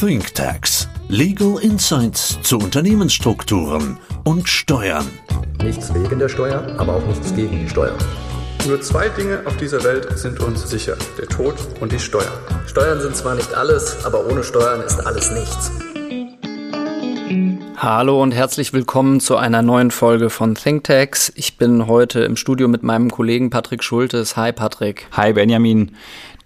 ThinkTax. Legal Insights zu Unternehmensstrukturen und Steuern. Nichts wegen der Steuer, aber auch nichts gegen die Steuer. Nur zwei Dinge auf dieser Welt sind uns sicher, der Tod und die Steuern. Steuern sind zwar nicht alles, aber ohne Steuern ist alles nichts. Hallo und herzlich willkommen zu einer neuen Folge von ThinkTax. Ich bin heute im Studio mit meinem Kollegen Patrick Schultes. Hi Patrick. Hi Benjamin.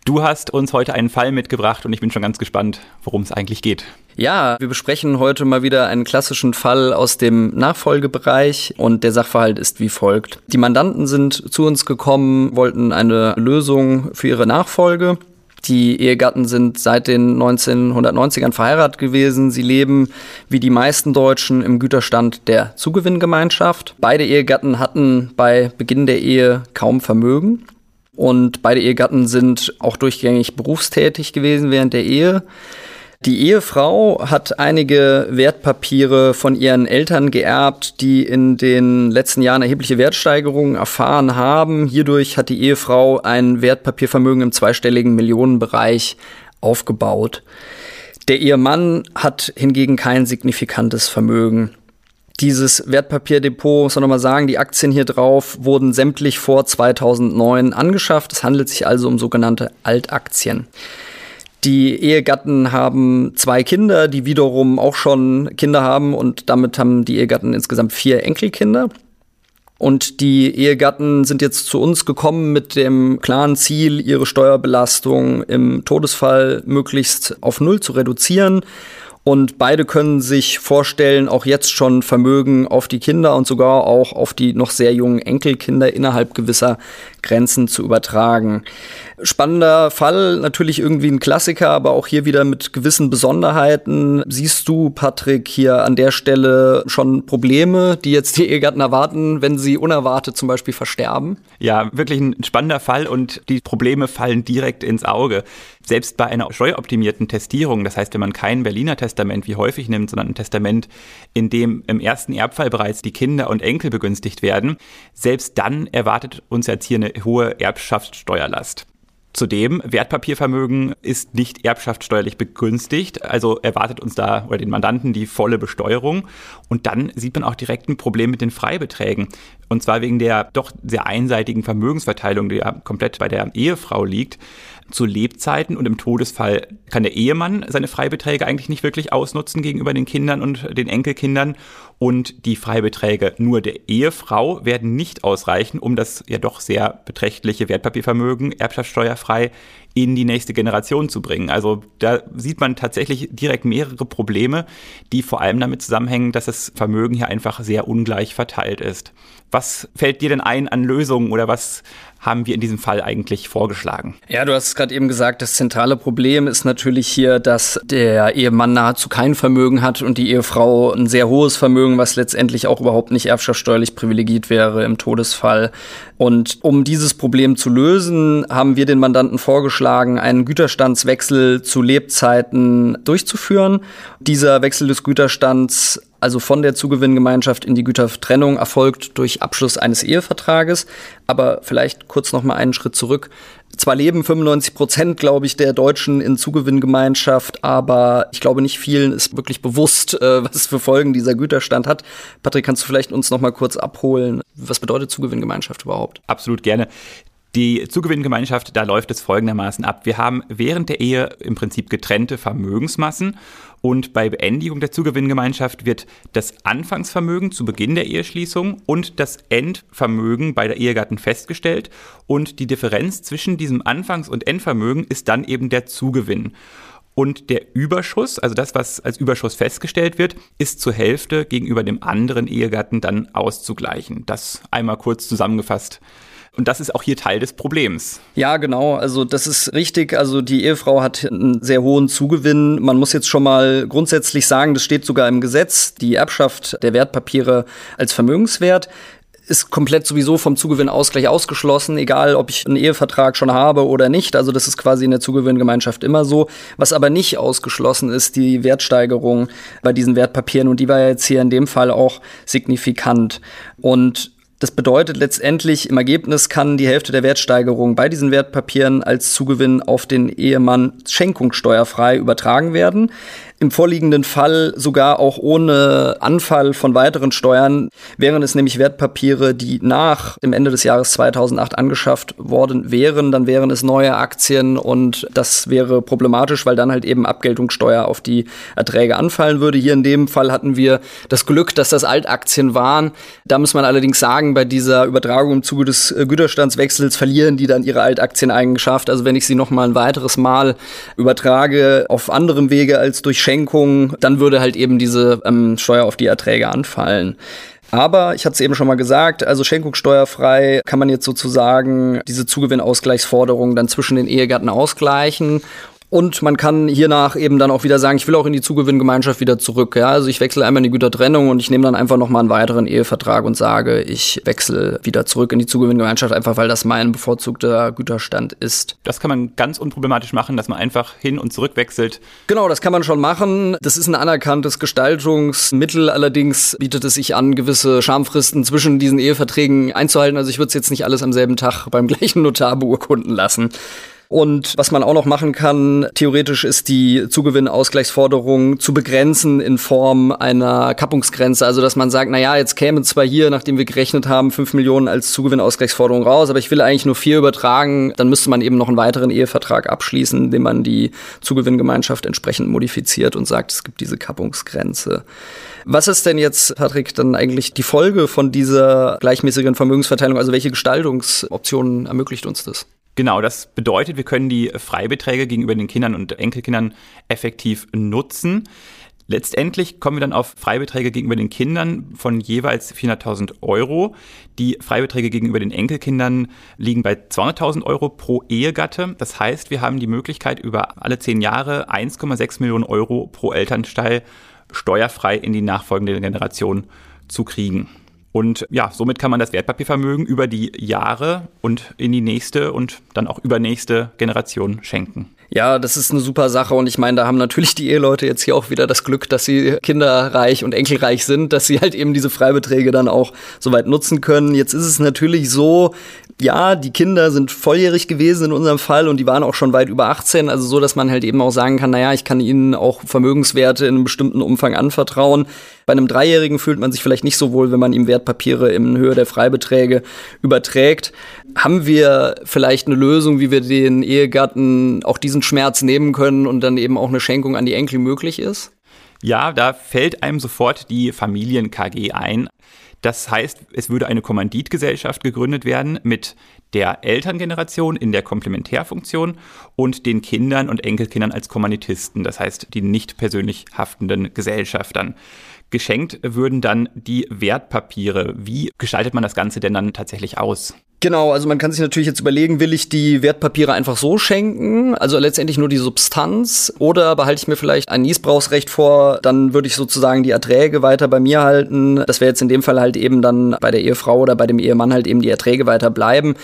Du hast uns heute einen Fall mitgebracht und ich bin schon ganz gespannt, worum es eigentlich geht. Ja, wir besprechen heute mal wieder einen klassischen Fall aus dem Nachfolgebereich und der Sachverhalt ist wie folgt. Die Mandanten sind zu uns gekommen, wollten eine Lösung für ihre Nachfolge. Die Ehegatten sind seit den 1990ern verheiratet gewesen. Sie leben wie die meisten Deutschen im Güterstand der Zugewinngemeinschaft. Beide Ehegatten hatten bei Beginn der Ehe kaum Vermögen. Und beide Ehegatten sind auch durchgängig berufstätig gewesen während der Ehe. Die Ehefrau hat einige Wertpapiere von ihren Eltern geerbt, die in den letzten Jahren erhebliche Wertsteigerungen erfahren haben. Hierdurch hat die Ehefrau ein Wertpapiervermögen im zweistelligen Millionenbereich aufgebaut. Der Ehemann hat hingegen kein signifikantes Vermögen dieses Wertpapierdepot, muss man nochmal sagen, die Aktien hier drauf wurden sämtlich vor 2009 angeschafft. Es handelt sich also um sogenannte Altaktien. Die Ehegatten haben zwei Kinder, die wiederum auch schon Kinder haben und damit haben die Ehegatten insgesamt vier Enkelkinder. Und die Ehegatten sind jetzt zu uns gekommen mit dem klaren Ziel, ihre Steuerbelastung im Todesfall möglichst auf Null zu reduzieren und beide können sich vorstellen, auch jetzt schon Vermögen auf die Kinder und sogar auch auf die noch sehr jungen Enkelkinder innerhalb gewisser Grenzen zu übertragen. Spannender Fall, natürlich irgendwie ein Klassiker, aber auch hier wieder mit gewissen Besonderheiten. Siehst du, Patrick, hier an der Stelle schon Probleme, die jetzt die Ehegatten erwarten, wenn sie unerwartet zum Beispiel versterben? Ja, wirklich ein spannender Fall und die Probleme fallen direkt ins Auge. Selbst bei einer steueroptimierten Testierung, das heißt, wenn man kein Berliner Testament wie häufig nimmt, sondern ein Testament, in dem im ersten Erbfall bereits die Kinder und Enkel begünstigt werden, selbst dann erwartet uns jetzt hier eine hohe Erbschaftssteuerlast. Zudem, Wertpapiervermögen ist nicht erbschaftssteuerlich begünstigt, also erwartet uns da oder den Mandanten die volle Besteuerung. Und dann sieht man auch direkt ein Problem mit den Freibeträgen. Und zwar wegen der doch sehr einseitigen Vermögensverteilung, die ja komplett bei der Ehefrau liegt zu Lebzeiten und im Todesfall kann der Ehemann seine Freibeträge eigentlich nicht wirklich ausnutzen gegenüber den Kindern und den Enkelkindern. Und die Freibeträge nur der Ehefrau werden nicht ausreichen, um das ja doch sehr beträchtliche Wertpapiervermögen erbschaftssteuerfrei in die nächste Generation zu bringen. Also da sieht man tatsächlich direkt mehrere Probleme, die vor allem damit zusammenhängen, dass das Vermögen hier einfach sehr ungleich verteilt ist. Was fällt dir denn ein an Lösungen oder was haben wir in diesem Fall eigentlich vorgeschlagen? Ja, du hast gerade eben gesagt, das zentrale Problem ist natürlich hier, dass der Ehemann nahezu kein Vermögen hat und die Ehefrau ein sehr hohes Vermögen, was letztendlich auch überhaupt nicht erbschaftssteuerlich privilegiert wäre im Todesfall. Und um dieses Problem zu lösen, haben wir den Mandanten vorgeschlagen, einen Güterstandswechsel zu Lebzeiten durchzuführen. Dieser Wechsel des Güterstands also von der Zugewinngemeinschaft in die Gütertrennung, erfolgt durch Abschluss eines Ehevertrages. Aber vielleicht kurz noch mal einen Schritt zurück. Zwar leben 95 Prozent, glaube ich, der Deutschen in Zugewinngemeinschaft, aber ich glaube nicht vielen ist wirklich bewusst, äh, was für Folgen dieser Güterstand hat. Patrick, kannst du vielleicht uns noch mal kurz abholen? Was bedeutet Zugewinngemeinschaft überhaupt? Absolut gerne. Die Zugewinngemeinschaft, da läuft es folgendermaßen ab. Wir haben während der Ehe im Prinzip getrennte Vermögensmassen und bei Beendigung der Zugewinngemeinschaft wird das Anfangsvermögen zu Beginn der Eheschließung und das Endvermögen bei der Ehegatten festgestellt und die Differenz zwischen diesem Anfangs- und Endvermögen ist dann eben der Zugewinn. Und der Überschuss, also das, was als Überschuss festgestellt wird, ist zur Hälfte gegenüber dem anderen Ehegatten dann auszugleichen. Das einmal kurz zusammengefasst und das ist auch hier Teil des Problems. Ja, genau. Also das ist richtig. Also die Ehefrau hat einen sehr hohen Zugewinn. Man muss jetzt schon mal grundsätzlich sagen, das steht sogar im Gesetz, die Erbschaft der Wertpapiere als Vermögenswert ist komplett sowieso vom Zugewinnausgleich ausgeschlossen, egal ob ich einen Ehevertrag schon habe oder nicht. Also das ist quasi in der Zugewinngemeinschaft immer so. Was aber nicht ausgeschlossen ist, die Wertsteigerung bei diesen Wertpapieren und die war jetzt hier in dem Fall auch signifikant. Und Das bedeutet letztendlich, im Ergebnis kann die Hälfte der Wertsteigerung bei diesen Wertpapieren als Zugewinn auf den Ehemann schenkungssteuerfrei übertragen werden im vorliegenden Fall sogar auch ohne Anfall von weiteren Steuern, wären es nämlich Wertpapiere, die nach dem Ende des Jahres 2008 angeschafft worden wären, dann wären es neue Aktien und das wäre problematisch, weil dann halt eben Abgeltungssteuer auf die Erträge anfallen würde. Hier in dem Fall hatten wir das Glück, dass das Altaktien waren. Da muss man allerdings sagen, bei dieser Übertragung im Zuge des äh, Güterstandswechsels verlieren die dann ihre Altaktieneigenschaft. Also wenn ich sie noch mal ein weiteres Mal übertrage auf anderem Wege als durch Schenkung, dann würde halt eben diese ähm, Steuer auf die Erträge anfallen. Aber ich hatte es eben schon mal gesagt, also schenkungssteuerfrei kann man jetzt sozusagen diese Zugewinnausgleichsforderung dann zwischen den Ehegatten ausgleichen und man kann hiernach eben dann auch wieder sagen, ich will auch in die Zugewinngemeinschaft wieder zurück. Ja? Also ich wechsle einmal in die Gütertrennung und ich nehme dann einfach nochmal einen weiteren Ehevertrag und sage, ich wechsle wieder zurück in die Zugewinngemeinschaft, einfach weil das mein bevorzugter Güterstand ist. Das kann man ganz unproblematisch machen, dass man einfach hin und zurück wechselt. Genau, das kann man schon machen. Das ist ein anerkanntes Gestaltungsmittel. Allerdings bietet es sich an, gewisse Schamfristen zwischen diesen Eheverträgen einzuhalten. Also ich würde es jetzt nicht alles am selben Tag beim gleichen Notar beurkunden lassen. Und was man auch noch machen kann, theoretisch ist die Zugewinnausgleichsforderung zu begrenzen in Form einer Kappungsgrenze. Also dass man sagt, na ja, jetzt kämen zwar hier, nachdem wir gerechnet haben, fünf Millionen als Zugewinnausgleichsforderung raus, aber ich will eigentlich nur vier übertragen, dann müsste man eben noch einen weiteren Ehevertrag abschließen, indem man die Zugewinngemeinschaft entsprechend modifiziert und sagt, es gibt diese Kappungsgrenze. Was ist denn jetzt, Patrick, dann eigentlich die Folge von dieser gleichmäßigen Vermögensverteilung? Also welche Gestaltungsoptionen ermöglicht uns das? Genau, das bedeutet, wir können die Freibeträge gegenüber den Kindern und Enkelkindern effektiv nutzen. Letztendlich kommen wir dann auf Freibeträge gegenüber den Kindern von jeweils 400.000 Euro. Die Freibeträge gegenüber den Enkelkindern liegen bei 200.000 Euro pro Ehegatte. Das heißt, wir haben die Möglichkeit, über alle zehn Jahre 1,6 Millionen Euro pro Elternteil steuerfrei in die nachfolgende Generation zu kriegen. Und ja, somit kann man das Wertpapiervermögen über die Jahre und in die nächste und dann auch übernächste Generation schenken. Ja, das ist eine super Sache und ich meine, da haben natürlich die Eheleute jetzt hier auch wieder das Glück, dass sie kinderreich und enkelreich sind, dass sie halt eben diese Freibeträge dann auch soweit nutzen können. Jetzt ist es natürlich so, ja, die Kinder sind volljährig gewesen in unserem Fall und die waren auch schon weit über 18, also so, dass man halt eben auch sagen kann, naja, ich kann ihnen auch Vermögenswerte in einem bestimmten Umfang anvertrauen. Bei einem Dreijährigen fühlt man sich vielleicht nicht so wohl, wenn man ihm Wertpapiere in Höhe der Freibeträge überträgt. Haben wir vielleicht eine Lösung, wie wir den Ehegatten auch diesen Schmerz nehmen können und dann eben auch eine Schenkung an die Enkel möglich ist? Ja, da fällt einem sofort die Familien-KG ein. Das heißt, es würde eine Kommanditgesellschaft gegründet werden mit der Elterngeneration in der Komplementärfunktion und den Kindern und Enkelkindern als Kommanditisten, das heißt die nicht persönlich haftenden Gesellschaftern. Geschenkt würden dann die Wertpapiere. Wie gestaltet man das Ganze denn dann tatsächlich aus? Genau, also man kann sich natürlich jetzt überlegen, will ich die Wertpapiere einfach so schenken, also letztendlich nur die Substanz, oder behalte ich mir vielleicht ein Niesbrauchsrecht vor, dann würde ich sozusagen die Erträge weiter bei mir halten. Das wäre jetzt in dem Fall halt eben dann bei der Ehefrau oder bei dem Ehemann halt eben die Erträge weiter bleiben.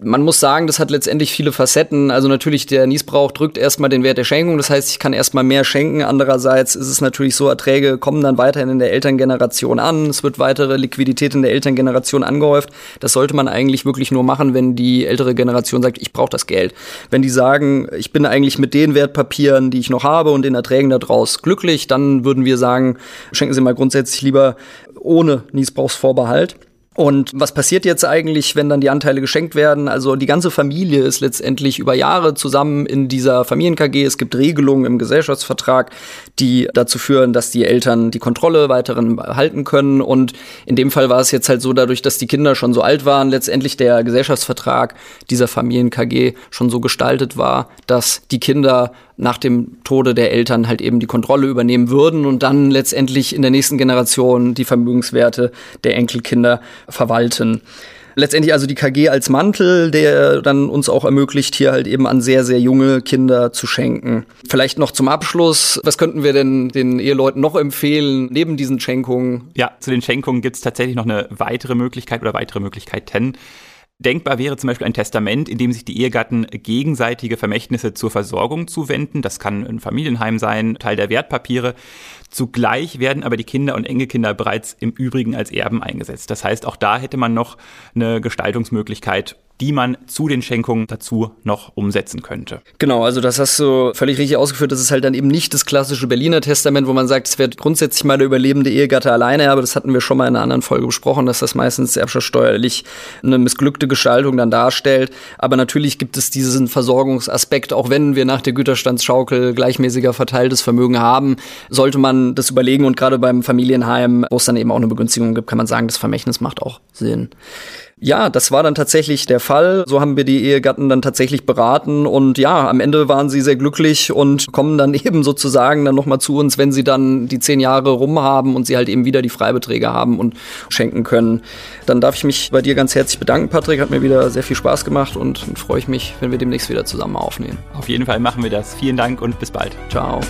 Man muss sagen, das hat letztendlich viele Facetten. Also natürlich der Niesbrauch drückt erstmal den Wert der Schenkung, das heißt, ich kann erstmal mehr schenken. Andererseits ist es natürlich so, Erträge kommen dann weiterhin in der Elterngeneration an, es wird weitere Liquidität in der Elterngeneration angehäuft. Das sollte man eigentlich wirklich nur machen, wenn die ältere Generation sagt, ich brauche das Geld. Wenn die sagen, ich bin eigentlich mit den Wertpapieren, die ich noch habe und den Erträgen daraus glücklich, dann würden wir sagen, schenken Sie mal grundsätzlich lieber ohne Niesbrauchsvorbehalt. Und was passiert jetzt eigentlich, wenn dann die Anteile geschenkt werden? Also die ganze Familie ist letztendlich über Jahre zusammen in dieser Familien-KG. Es gibt Regelungen im Gesellschaftsvertrag, die dazu führen, dass die Eltern die Kontrolle weiterhin halten können. Und in dem Fall war es jetzt halt so, dadurch, dass die Kinder schon so alt waren, letztendlich der Gesellschaftsvertrag dieser Familien-KG schon so gestaltet war, dass die Kinder nach dem Tode der Eltern halt eben die Kontrolle übernehmen würden und dann letztendlich in der nächsten Generation die Vermögenswerte der Enkelkinder verwalten. Letztendlich also die KG als Mantel, der dann uns auch ermöglicht, hier halt eben an sehr, sehr junge Kinder zu schenken. Vielleicht noch zum Abschluss, was könnten wir denn den Eheleuten noch empfehlen, neben diesen Schenkungen? Ja, zu den Schenkungen gibt es tatsächlich noch eine weitere Möglichkeit oder weitere Möglichkeiten. Denkbar wäre zum Beispiel ein Testament, in dem sich die Ehegatten gegenseitige Vermächtnisse zur Versorgung zuwenden. Das kann ein Familienheim sein, Teil der Wertpapiere. Zugleich werden aber die Kinder und Enkelkinder bereits im Übrigen als Erben eingesetzt. Das heißt, auch da hätte man noch eine Gestaltungsmöglichkeit, die man zu den Schenkungen dazu noch umsetzen könnte. Genau, also das hast du völlig richtig ausgeführt. Das ist halt dann eben nicht das klassische Berliner Testament, wo man sagt, es wird grundsätzlich mal der überlebende Ehegatte alleine, aber das hatten wir schon mal in einer anderen Folge besprochen, dass das meistens erbschaftssteuerlich eine missglückte Gestaltung dann darstellt. Aber natürlich gibt es diesen Versorgungsaspekt, auch wenn wir nach der Güterstandsschaukel gleichmäßiger verteiltes Vermögen haben, sollte man das überlegen und gerade beim Familienheim, wo es dann eben auch eine Begünstigung gibt, kann man sagen, das Vermächtnis macht auch Sinn. Ja, das war dann tatsächlich der Fall. So haben wir die Ehegatten dann tatsächlich beraten und ja, am Ende waren sie sehr glücklich und kommen dann eben sozusagen dann nochmal zu uns, wenn sie dann die zehn Jahre rum haben und sie halt eben wieder die Freibeträge haben und schenken können. Dann darf ich mich bei dir ganz herzlich bedanken, Patrick. Hat mir wieder sehr viel Spaß gemacht und freue ich mich, wenn wir demnächst wieder zusammen aufnehmen. Auf jeden Fall machen wir das. Vielen Dank und bis bald. Ciao.